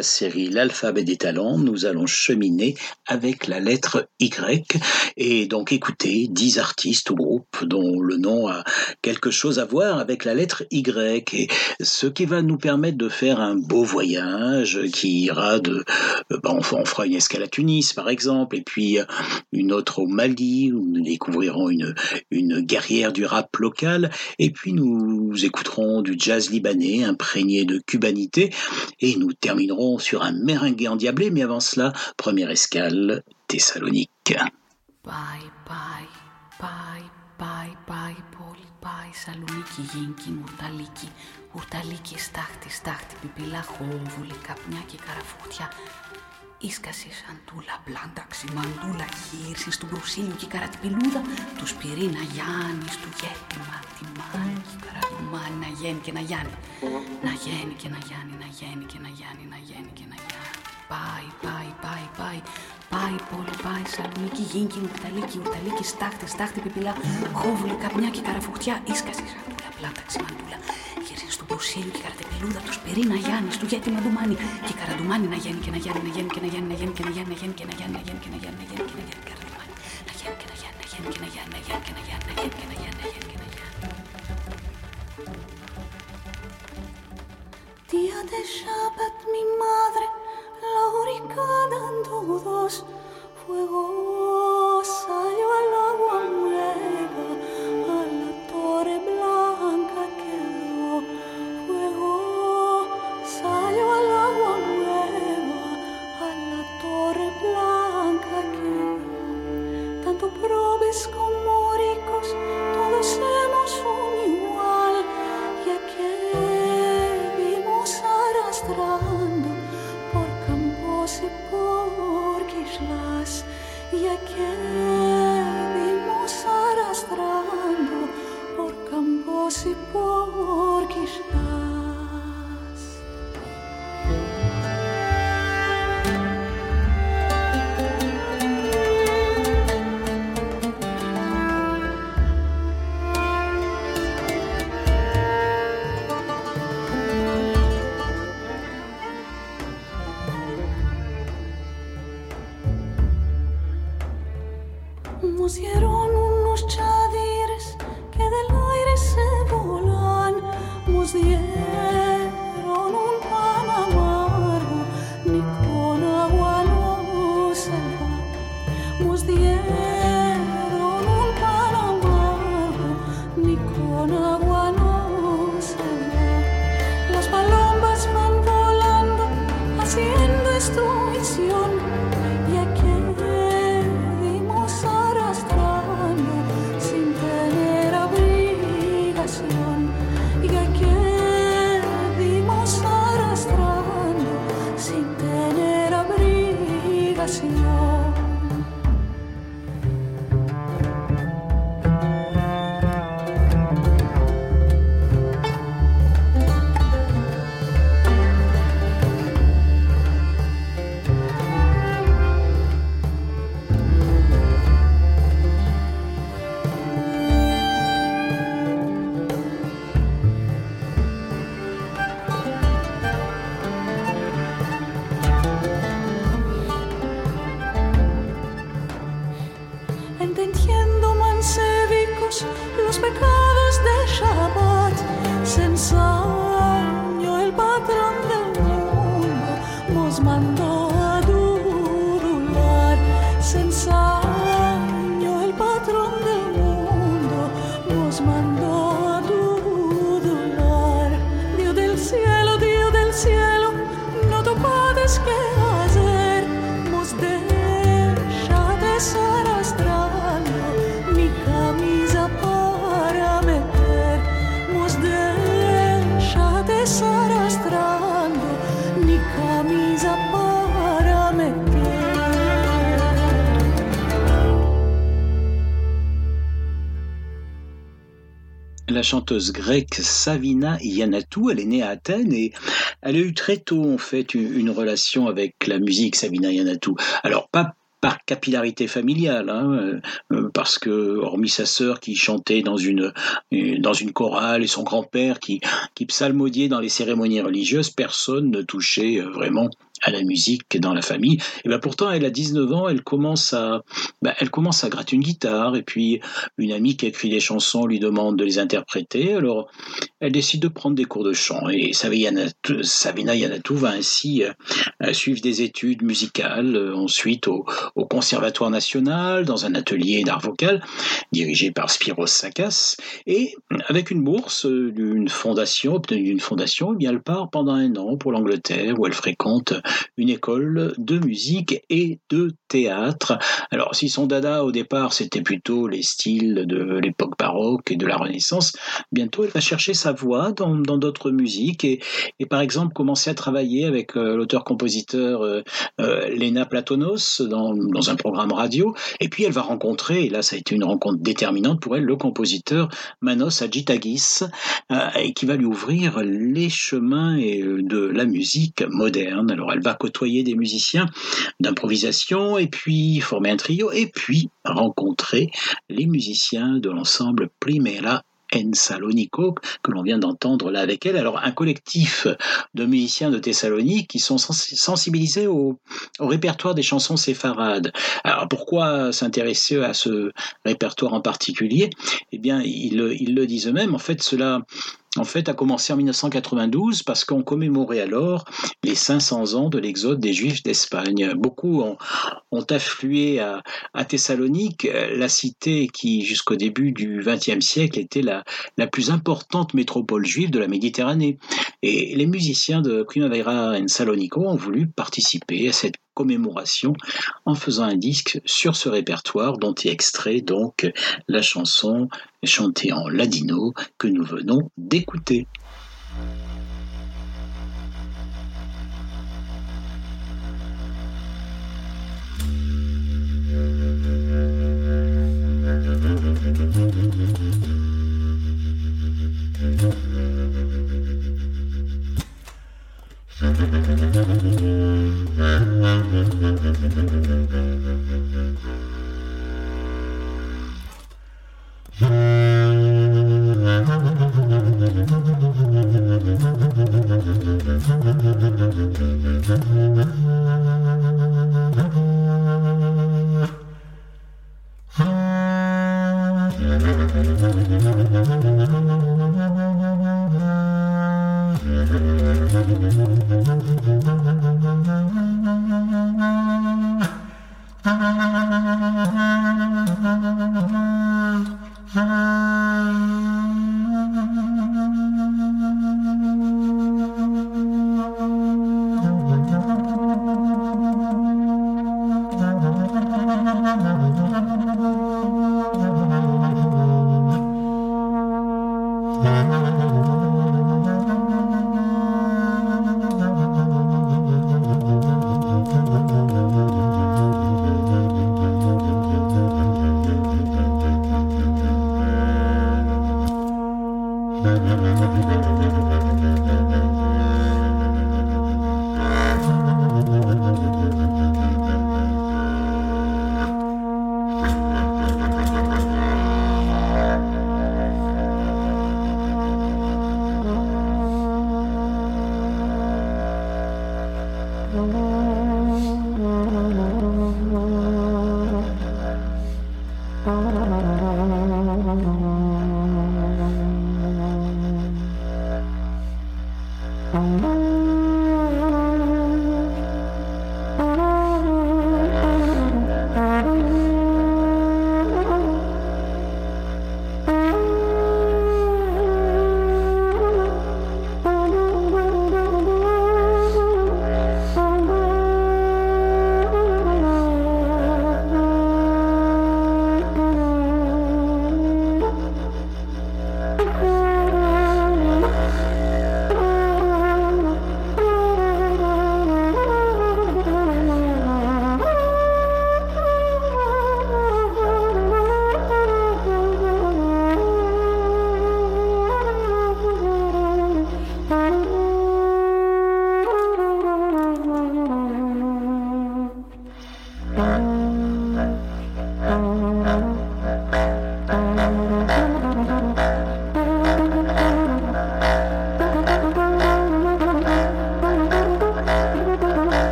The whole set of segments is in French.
la série L'alphabet des talents, nous allons cheminer avec la lettre Y. Et donc écouter 10 artistes ou groupes dont le nom a quelque chose à voir avec la lettre Y. Et ce qui va nous permettre de faire un beau voyage qui ira de, ben, on, on fera une escale à Tunis par exemple et puis euh, une autre au Mali où nous découvrirons une, une guerrière du rap local. Et puis nous écouterons du jazz libanais imprégné de cubanité. Et nous terminerons sur un merengue endiablé mais avant cela première escale Thessalonique. Πάει, πάει, πάει, πάει, πάει, πόλη, πάει, Σαλονίκη, Γίνκι, Μουρταλίκη, Ουρταλίκη, στάχτη, στάχτη, πιπιλά, χόβουλη, καπνιά και καραφούτια. Ίσκαση σαντούλα, μπλάντα, ξημαντούλα, χείρση του μπρουσίλιου και καρατυπηλούδα, τους σπυρίνα Γιάννης, του γέτη, ματιμάνι, και καρατουμάνι, να γέννη και να γιάννη. Να γέννη και να γιάννη, να γέννη και να γιάννη, να γέννη και να γιάννη. Πάει, πάει, πάει, πάει, πάει, πόλη, πάει, Σαλονίκη, Γίνκι, Ουρταλίκη, Ουρταλίκη, στάχτη, στάχτη, πιπιλά, χόβουλη, καπνιά και καραφουχτιά, ίσκαση σαντούλα, πλάτα, ξημαντούλα, γυρίζει του Μπρουσίλιου και καρτεπελούδα, του Σπυρίνα Γιάννη, του Γέτη Μαντουμάνι, και καραντουμάνι να γίνει και να γίνει, να γίνει και να γίνει, να γίνει και να γίνει, να γίνει και να γίνει, να γίνει και να γίνει, να γίνει και να γίνει, καραντουμάνι, να γίνει και να γίνει, να γίνει και να γίνει, να γίνει και να γίνει, να γίνει και να γίνει, να γίνει και να γίνει. Día de Shabbat, mi madre, cuando dos fuegos la chanteuse grecque Savina Yanatou. Elle est née à Athènes et elle a eu très tôt en fait une relation avec la musique Savina Yanatou. Alors pas par capillarité familiale, hein, euh, parce que hormis sa sœur qui chantait dans une dans une chorale et son grand-père qui qui psalmodiait dans les cérémonies religieuses, personne ne touchait vraiment à la musique dans la famille. Et ben pourtant, elle a 19 ans, elle commence à, ben, elle commence à gratter une guitare. Et puis, une amie qui écrit des chansons lui demande de les interpréter. Alors, elle décide de prendre des cours de chant. Et Savina Yanatou va ainsi euh, suivre des études musicales, euh, ensuite au, au, Conservatoire national, dans un atelier d'art vocal, dirigé par Spiros Sakas. Et avec une bourse d'une fondation, obtenue d'une fondation, eh bien, elle part pendant un an pour l'Angleterre, où elle fréquente une école de musique et de théâtre. Alors, si son dada au départ c'était plutôt les styles de l'époque baroque et de la Renaissance, bientôt elle va chercher sa voix dans d'autres musiques et, et, par exemple commencer à travailler avec euh, l'auteur-compositeur euh, euh, Lena Platonos dans, dans, un programme radio. Et puis elle va rencontrer, et là ça a été une rencontre déterminante pour elle, le compositeur Manos Adjitagis, et qui va lui ouvrir les chemins de la musique moderne. Alors elle va côtoyer des musiciens d'improvisation et puis former un trio et puis rencontrer les musiciens de l'ensemble Primera en Salonico, que l'on vient d'entendre là avec elle. Alors, un collectif de musiciens de Thessalonique qui sont sensibilisés au, répertoire des chansons séfarades. Alors, pourquoi s'intéresser à ce répertoire en particulier? Eh bien, ils, ils le disent eux-mêmes. En fait, cela en fait, a commencé en 1992 parce qu'on commémorait alors les 500 ans de l'exode des Juifs d'Espagne. Beaucoup ont, afflué à, Thessalonique, la cité qui, jusqu'au début du XXe siècle, était la, la plus importante métropole juive de la Méditerranée. Et les musiciens de Primavera en Salonico ont voulu participer à cette en faisant un disque sur ce répertoire dont est extrait donc la chanson chantée en ladino que nous venons d'écouter.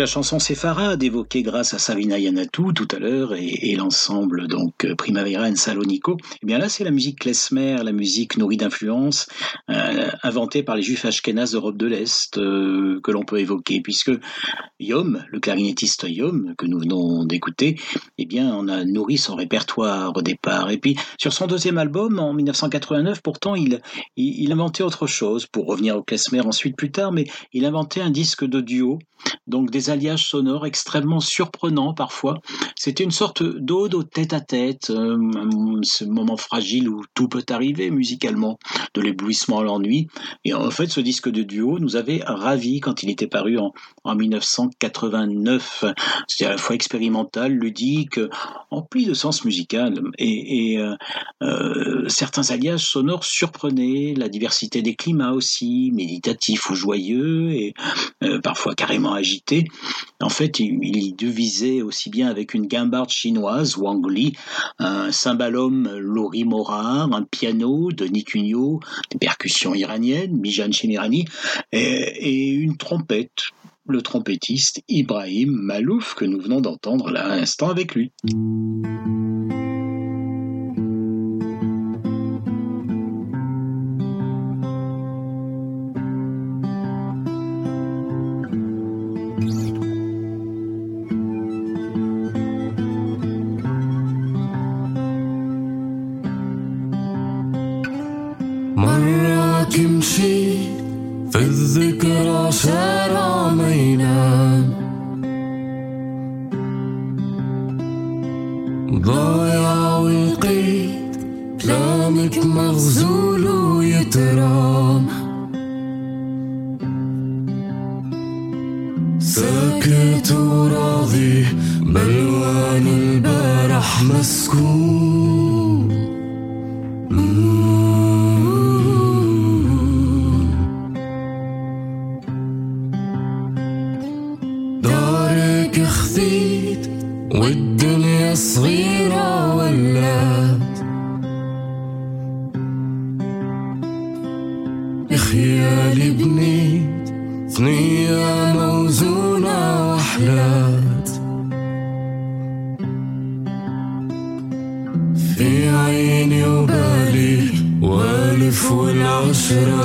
La chanson Séfarade évoquée grâce à Savina Yanatou tout à l'heure et, l'ensemble donc euh, Primavera en Salonico, eh bien là c'est la musique klezmer, la musique nourrie d'influence euh, inventée par les juifs ashkénazes d'Europe de l'Est euh, que l'on peut évoquer puisque Yom, le clarinettiste Yom que nous venons d'écouter, on a nourri son répertoire au départ et puis sur son deuxième album en 1989 pourtant il inventait autre chose pour revenir au klezmer ensuite plus tard mais il inventait un disque de duo donc des alliages sonores extrêmement surprenants parfois. C'était une sorte d'ode au tête-à-tête, euh, ce moment fragile où tout peut arriver musicalement, de l'éblouissement à l'ennui. Et en fait, ce disque de duo nous avait ravis quand il était paru en, en 1989. C'était à la fois expérimental, ludique, empli de sens musical. Et, euh, euh, certains alliages sonores surprenaient, la diversité des climats aussi, méditatifs ou joyeux, et euh, parfois carrément agité. En fait, il, il devisait aussi bien avec une guimbarde chinoise, Wang Li, un cymbalum Lori Morar, un piano de Cunio, des percussions iraniennes, Mijan Chemirani, et, et une trompette le trompettiste Ibrahim Malouf que nous venons d'entendre là à l'instant avec lui. نسيت والدنيا صغيرة ولات خيالي بنيت ثنية موزونة وحلات في عيني وبالي والف والعشرة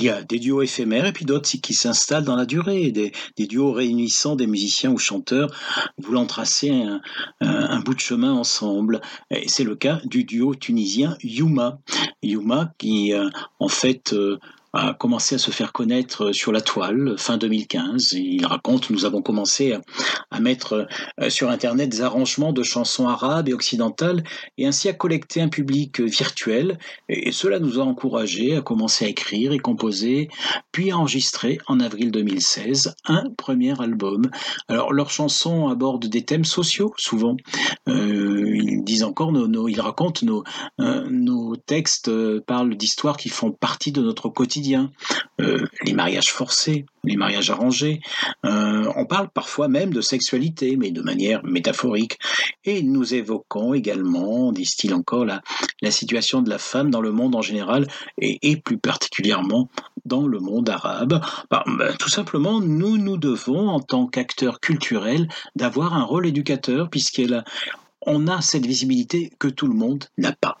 il y a des duos éphémères et puis d'autres qui s'installent dans la durée, des, duos réunissant des musiciens ou chanteurs voulant tracer un, un, bout de chemin ensemble. Et c'est le cas du duo tunisien Yuma. Yuma qui euh, en fait euh, a commencé à se faire connaître sur la toile fin 2015. Il raconte nous avons commencé à, mettre euh, sur internet des arrangements de chansons arabes et occidentales et ainsi à collecter un public virtuel et cela nous a encouragés à commencer à écrire et composer puis à enregistrer en avril 2016 un premier album. Alors leurs chansons abordent des thèmes sociaux souvent. Euh, ils disent encore ils racontent nos euh, nos textes euh, parlent d'histoires qui font partie de notre quotidien euh, les mariages forcés, les mariages arrangés. Euh, on parle parfois même de sexualité, mais de manière métaphorique. Et nous évoquons également, disent-ils encore, la, situation de la femme dans le monde en général, et, plus particulièrement dans le monde arabe. Bah, bah, tout simplement, nous nous devons, en tant qu'acteurs culturels, d'avoir un rôle éducateur, puisqu'on a cette visibilité que tout le monde n'a pas.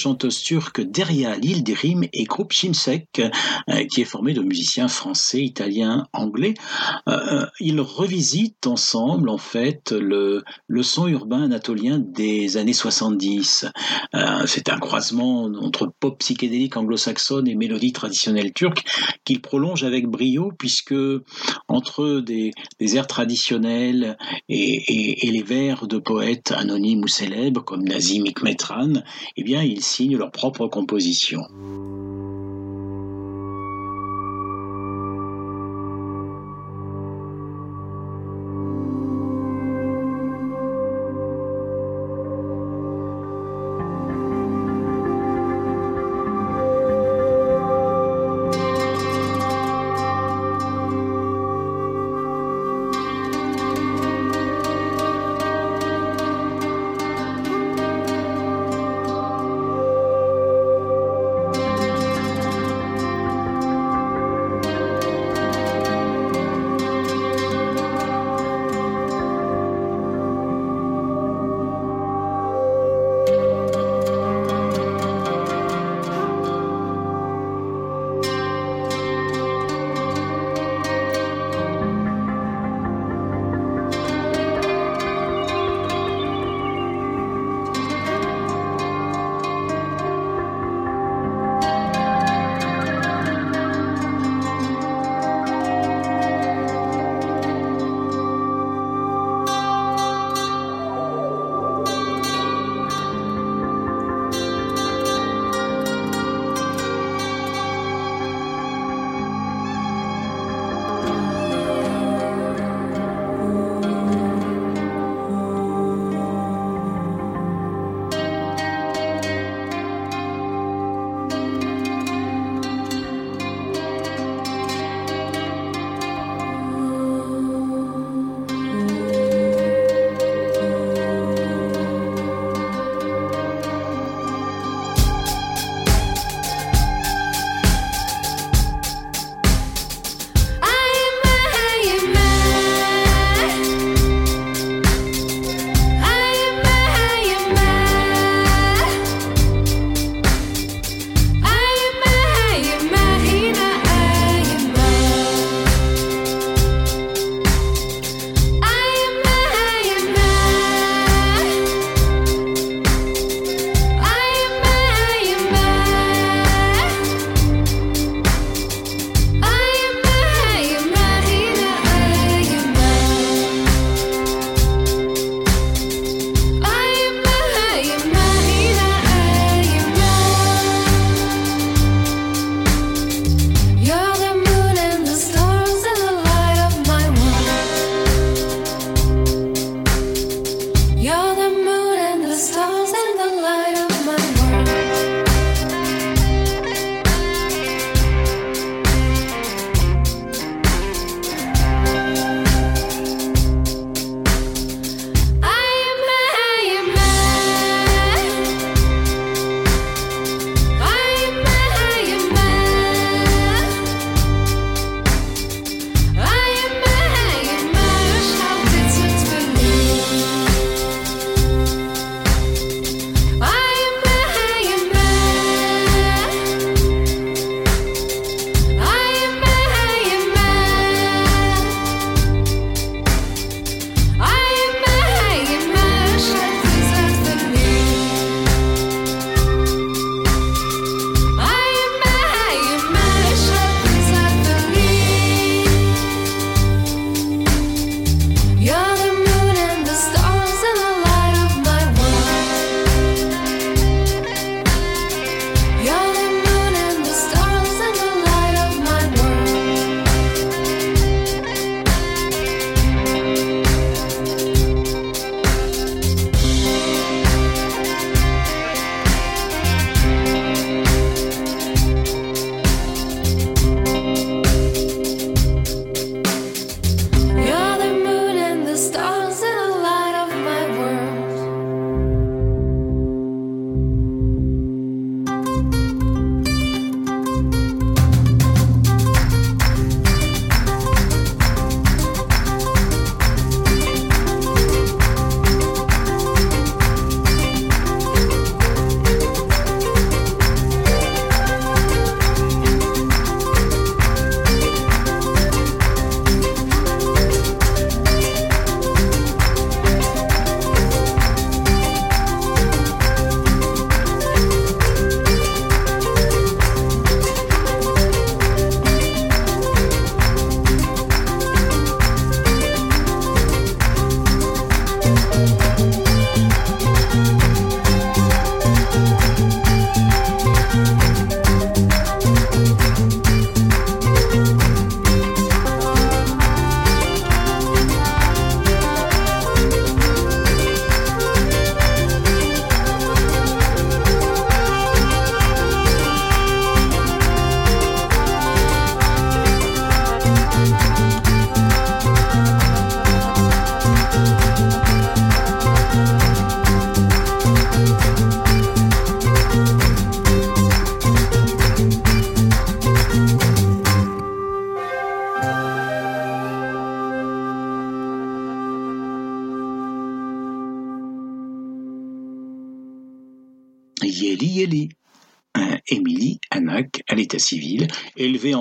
special chanteuse turque Derya Yildirim et groupe Chimsek, qui est formé de musiciens français, italiens, anglais. ils revisitent ensemble, en fait, le, son urbain anatolien des années 70. C'est un croisement entre pop psychédélique anglo-saxonne et mélodie traditionnelle turque qu'il prolonge avec brio, puisque entre des, airs traditionnels et, les vers de poètes anonymes ou célèbres comme Nazim Hikmetran, eh bien, leur propre composition.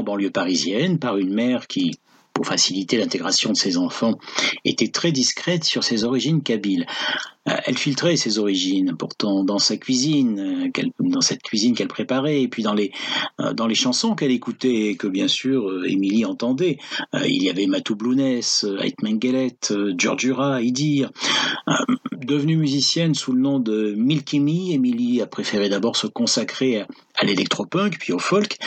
Banlieue parisienne par une mère qui, pour faciliter l'intégration de ses enfants, était très discrète sur ses origines kabyles. Euh, elle filtrait ses origines, pourtant dans sa cuisine, euh, dans cette cuisine qu'elle préparait, et puis dans les euh, dans les chansons qu'elle écoutait, et que bien sûr Émilie entendait. Il y avait Matou Blounès, Ait Mengelet, Georgiura, Idir. Devenue musicienne sous le nom de Milky Me, Émilie a préféré d'abord se consacrer à l'électropunk, puis au folk.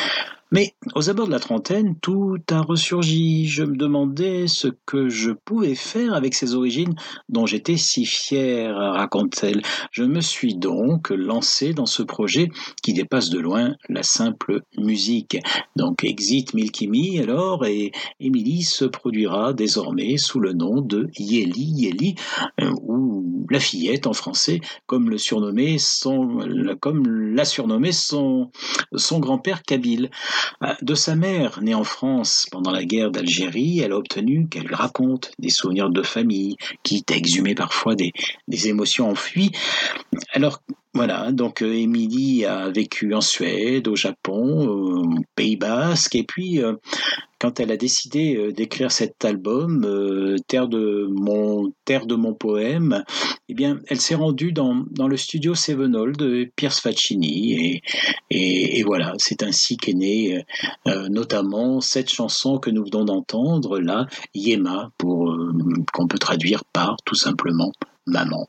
Mais aux abords de la trentaine, tout a ressurgi. Je me demandais ce que je pouvais faire avec ces origines dont j'étais si fière, raconte-t-elle. Je me suis donc lancé dans ce projet qui dépasse de loin la simple musique. Donc exit Milky Me alors et Émilie se produira désormais sous le nom de Yeli Yeli euh, ou la fillette en français comme le surnommait son comme l'a surnommé son son grand-père Kabyle. Euh, de sa mère, née en France pendant la guerre d'Algérie, elle a obtenu qu'elle lui raconte des souvenirs de famille, quitte à exhumer parfois des, des émotions enfuies. Alors voilà, donc euh, Émilie a vécu en Suède, au Japon, au Pays Basque, et puis euh, quand elle a décidé euh, d'écrire cet album, Terre de mon Terre de mon poème, eh bien, elle s'est rendue dans, dans le studio Sevenol de Pierce Faccini, et, et, voilà, c'est ainsi qu'est née notamment cette chanson que nous venons d'entendre, là, Yema, pour qu'on peut traduire par tout simplement maman.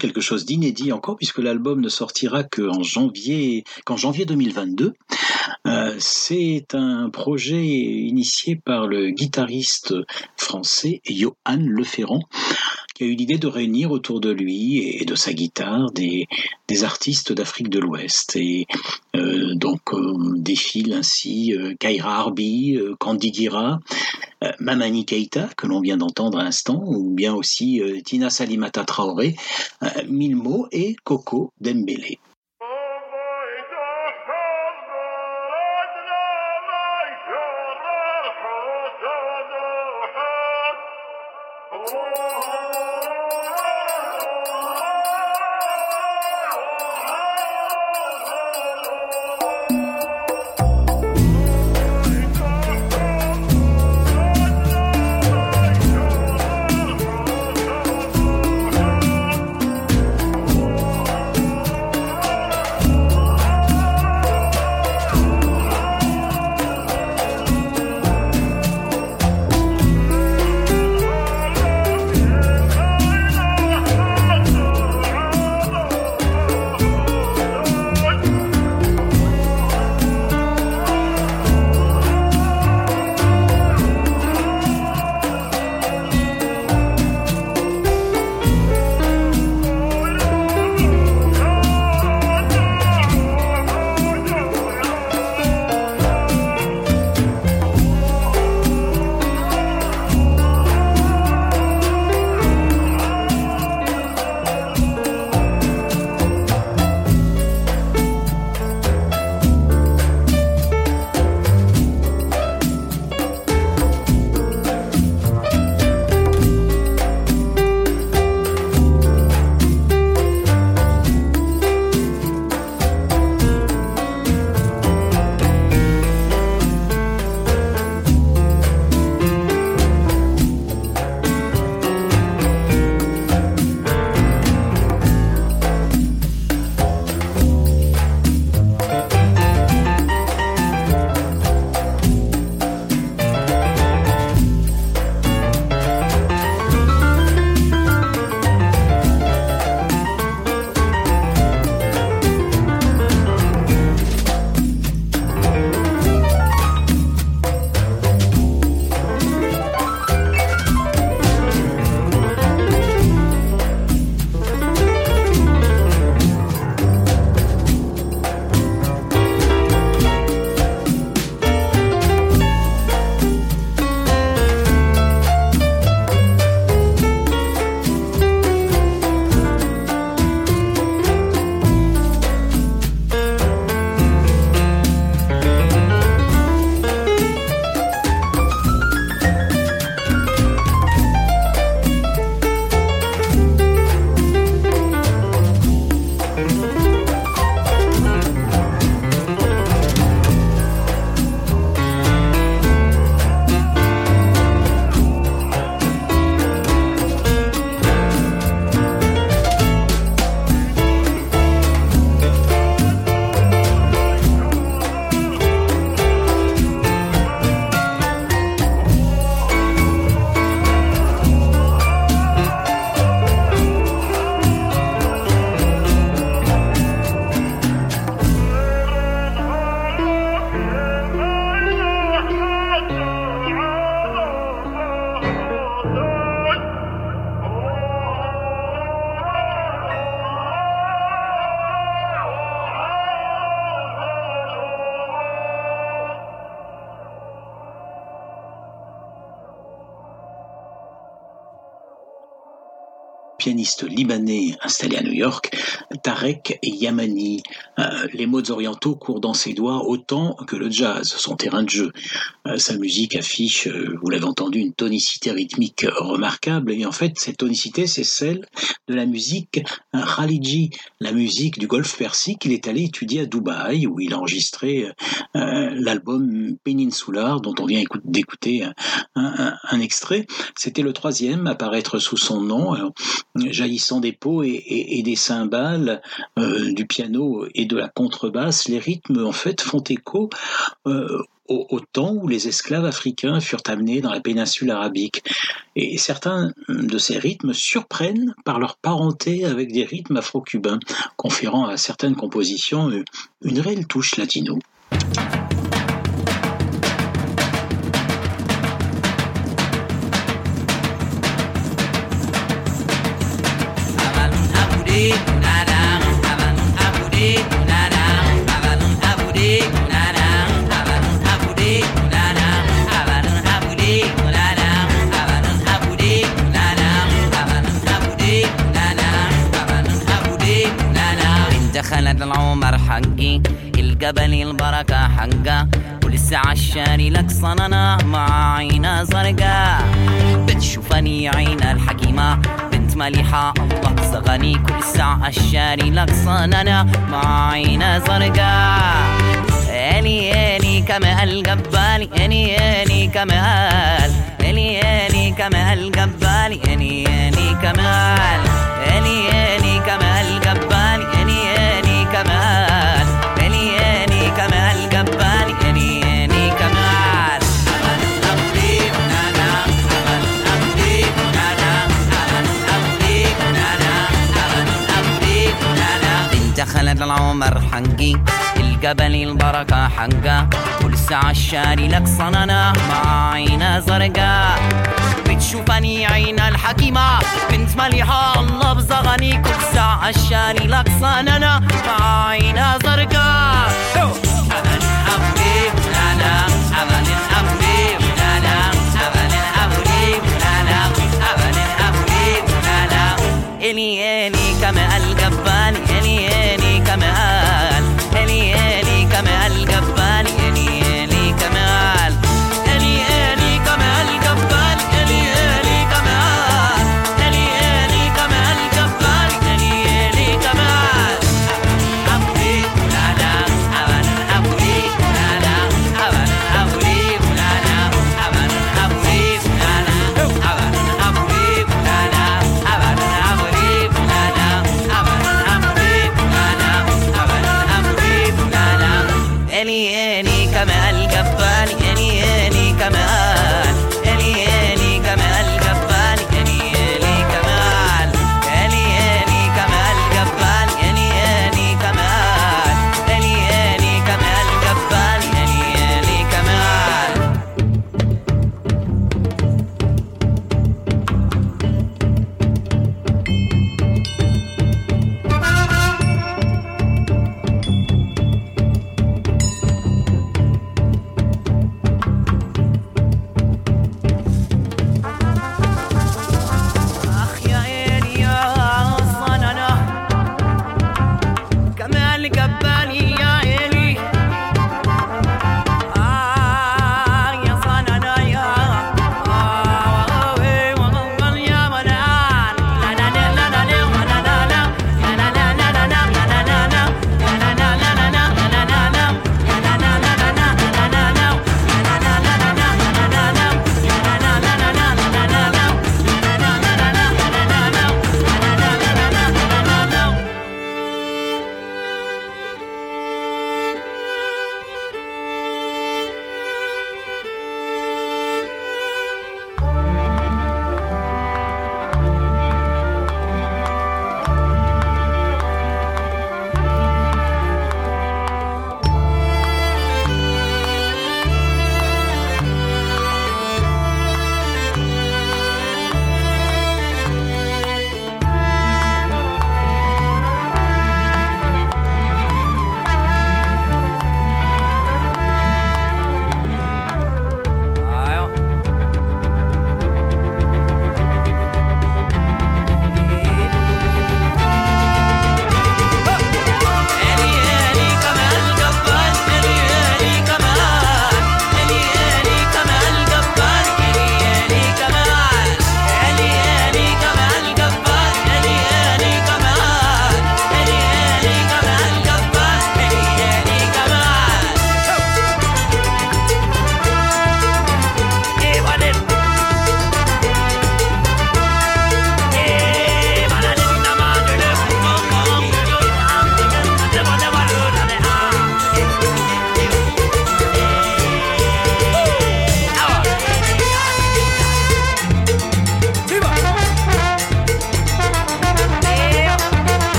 Quelque chose d'inédit encore, puisque l'album ne sortira qu'en janvier, qu'en janvier 2022. Euh, c'est un projet initié par le guitariste français Johan Leferrand, a eu l'idée de réunir autour de lui et de sa guitare des, artistes d'Afrique de l'Ouest. Et euh, donc euh, défilent ainsi euh, Kaira Arbi, euh, Candy Gira, euh, Mamani Keita, que l'on vient d'entendre à l'instant, ou bien aussi Tina Salimata Traoré, Milmo et Coco Dembélé. Pianiste libanais installé à New York, Tarek Yamani. Euh, les modes orientaux courent dans ses doigts autant que le jazz, son terrain de jeu. Euh, sa musique affiche, euh, vous l'avez entendu, une tonicité rythmique remarquable. Et en fait, cette tonicité, c'est celle de la musique Khaliji, la musique du Golfe Persique. Il est allé étudier à Dubaï, où il a enregistré l'album Peninsular, dont on vient d'écouter un, extrait. C'était le troisième à paraître sous son nom. Jaillissant des pots et, des cymbales, euh, du piano et de la contrebasse, les rythmes en fait font écho euh, au, temps où les esclaves africains furent amenés dans la péninsule arabique. Et certains de ces rythmes surprennent par leur parenté avec des rythmes afro-cubains, conférant à certaines compositions une réelle touche latino. العمر حقي الجبل البركة حقه ولسه عشاني لك صننا مع عينة زرقاء بتشوفني عين الحكيمة كنت مليحة. الله صغني كل ساعة الشاري. لك أنا مع عينة زرقاء. إلي إلي كما الجبالي إلي إلي كمال إلي إلي كما الجبالي إلي إلي كمال إلي إلي كما الجبالي دخلت العمر حقي. الجبل البركة حقه ولسه عشاني لك صننا مع عينة زرقاء بتشوفني عين الحكيمة. بنت مليحة الله بزغني. كل ساعة عشاني لك صننا مع عينة زرقاء أبن أبني أبن أبن أبن إلي إلي كما الجبال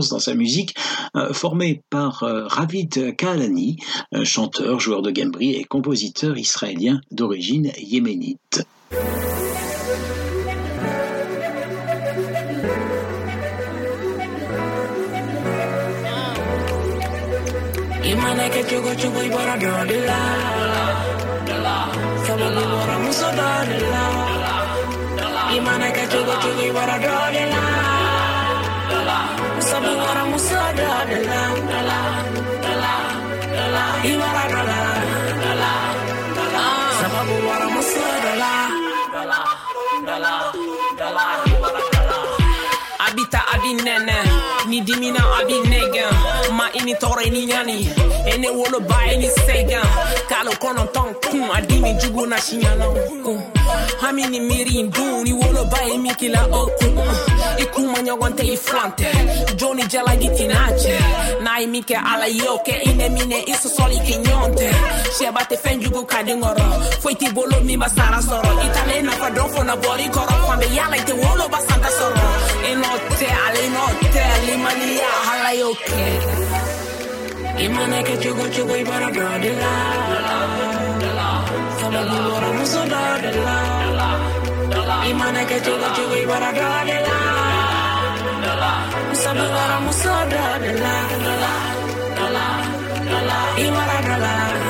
dans sa musique, formé par Ravid Kahlani, chanteur, joueur de gambri et compositeur israélien d'origine yéménite. I orang musuh ada dalam dalam abita abinene ni dimina abin ma ini tɔɔrɔ ni ɲani e ne woloba e ni sɛgan kalo kɔnɔntɔn kun a dimi jugu na siɲana kun hami ni miiri in dun ni woloba ye min kila o kun i kun ma ɲɔgɔn tɛ i filan tɛ jo ni jalagi tina cɛ n'a ye min kɛ ala ye o kɛ i ne minɛ i sɔsɔli tɛ sɛba tɛ fɛn jugu ka di kɔrɔ foyi t'i bolo min ba sara sɔrɔ i nafa dɔn na bɔri kɔrɔ fan bɛ yala i tɛ woloba santa sɔrɔ e nɔ tɛ ale nɔ tɛ hala y'o kɛ Imana ke chugo chugo ibara dodela Sababu bora muso dodela Imana ke chugo chugo ibara dodela Sababu bora muso dodela Ibara dodela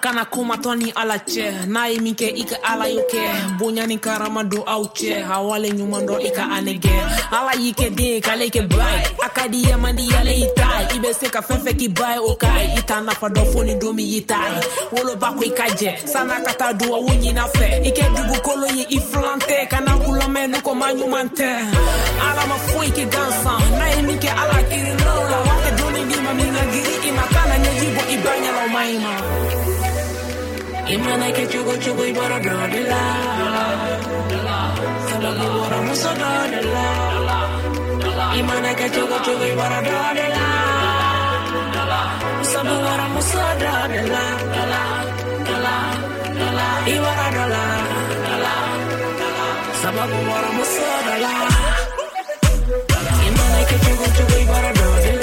Kana kuma tɔ ni ala cɛ n'a ye min kɛ i ala y'o kɛ ni karama don aw cɛ a wale ɲuman dɔ ala y'i kɛ den k'ale kɛ ba ye a ka di ye di i ta ye i be se ka k'i ba ye ye ye san'a ka taa duwawu ɲina fɛ i kɛ ye tɛ kana kulamɛn n'u ko ma ɲuman tɛ ala ma foyi n'a ye ala kirinnaw la wa kɛ doni di ma min kana ɲɛji bɔ i ba Imana ke chugo chugo ibara dodela Sababu bora muso dodela Imana ke chugo chugo ibara dodela Sababu bora muso dodela Ibara dola Sababu bora muso dola Imana ke chugo chugo ibara dodela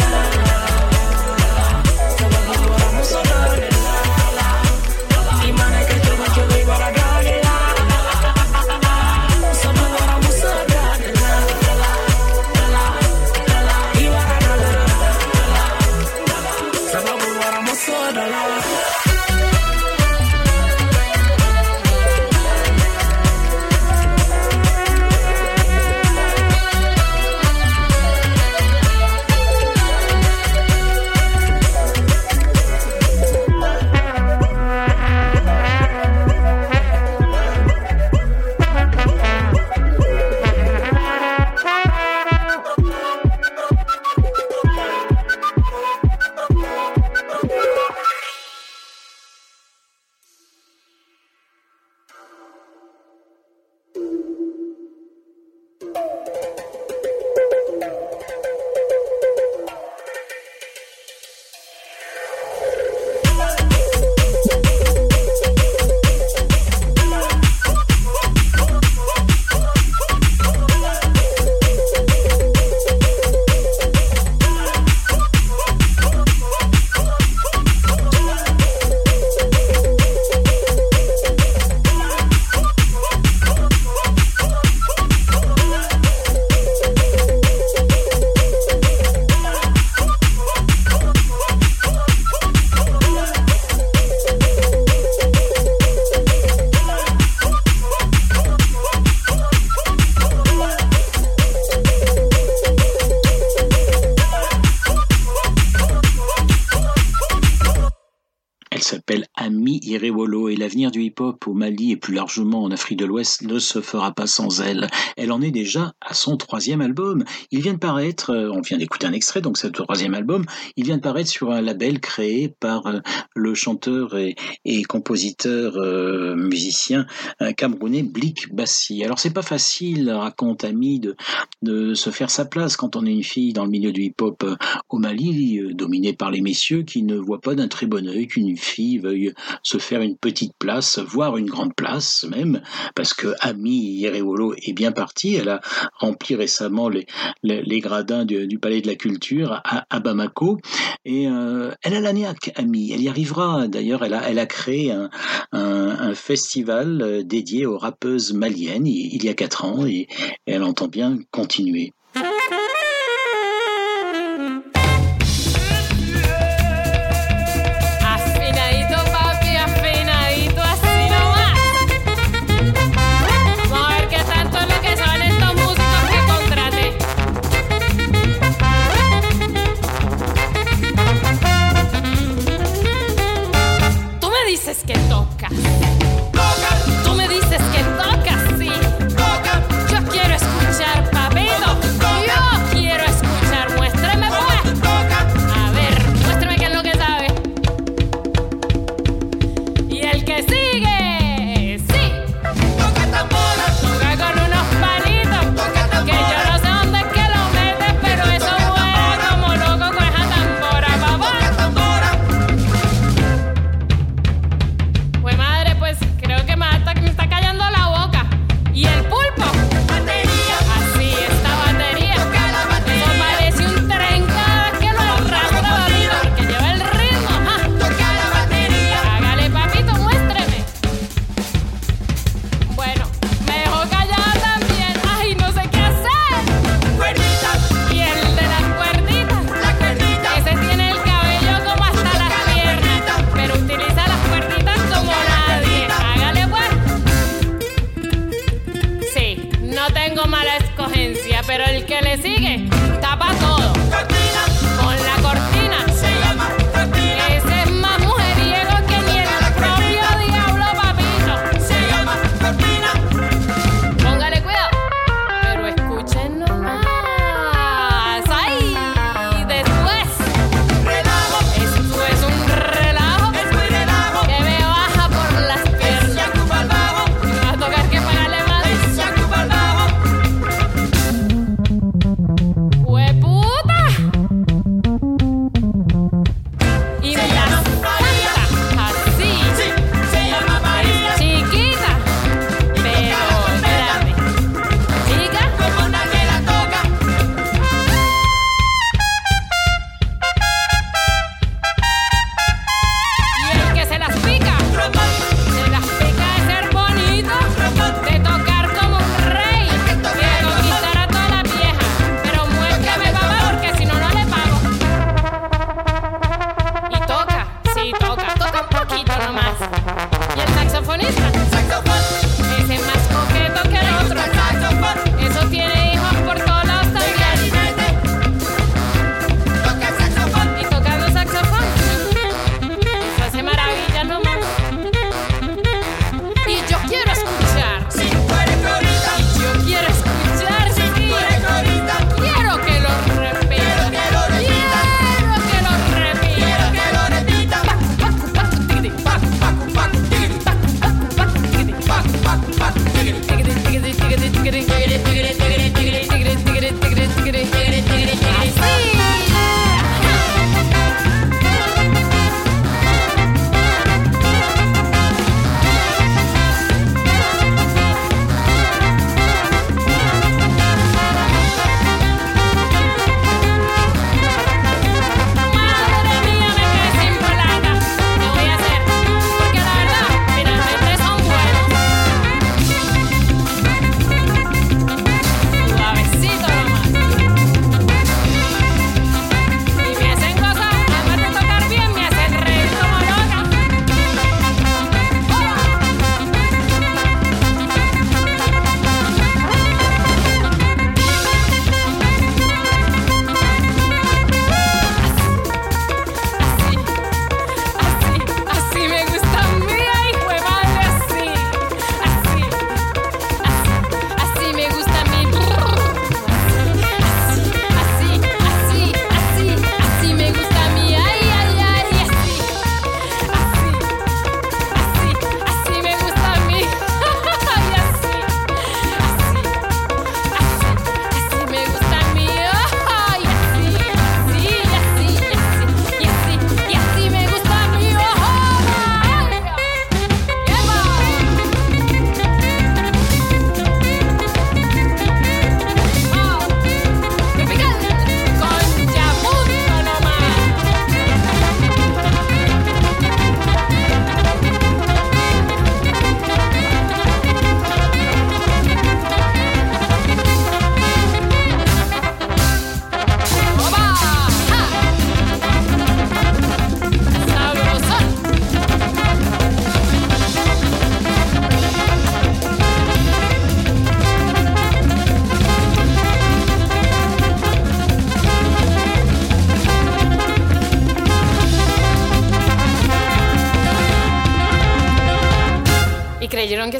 s'appelle Ami Irewolo et l'avenir du hip-hop au Mali et plus largement en Afrique de l'Ouest ne se fera pas sans elle. Elle en est déjà à son troisième album. Il vient de paraître, euh, on vient d'écouter un extrait, donc c'est le troisième album, il vient de paraître sur un label créé par euh, le chanteur et, compositeur euh, musicien camerounais Blik Bassi. Alors c'est pas facile, raconte Ami, de, de se faire sa place quand on est une fille dans le milieu du hip-hop au Mali, dominée par les messieurs qui ne voient pas d'un très bon œil qu'une fille veuille se faire une petite place, voire une grande place même, parce que Ami Yerewolo est bien partie. Elle a rempli récemment les, gradins du, Palais de la Culture à, Bamako. Et euh, elle a la niaque, Ami. Elle y arrivera. D'ailleurs, elle a, créé un, un, festival euh, dédié aux rappeuses maliennes il, y a quatre ans et elle entend bien continuer.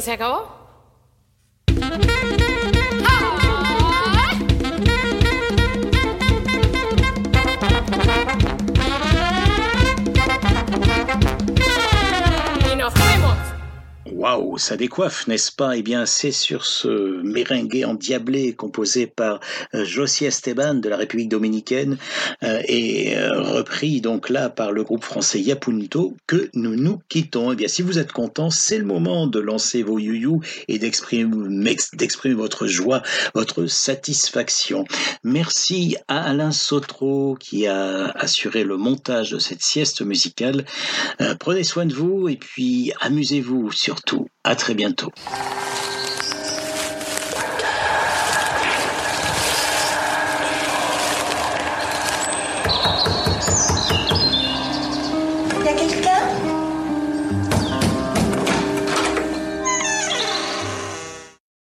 Se acabó? Waouh, ça décoiffe, n'est-ce pas? Eh bien, c'est sur ce merengue endiablé composé par euh, Josie Esteban de la République dominicaine euh, et euh, repris donc là par le groupe français Yapunto que nous nous quittons. Eh bien, si vous êtes content, c'est le moment de lancer vos youyou et d'exprimer votre joie, votre satisfaction. Merci à Alain Sotro qui a assuré le montage de cette sieste musicale. prenez soin de vous et puis amusez-vous surtout. À très bientôt.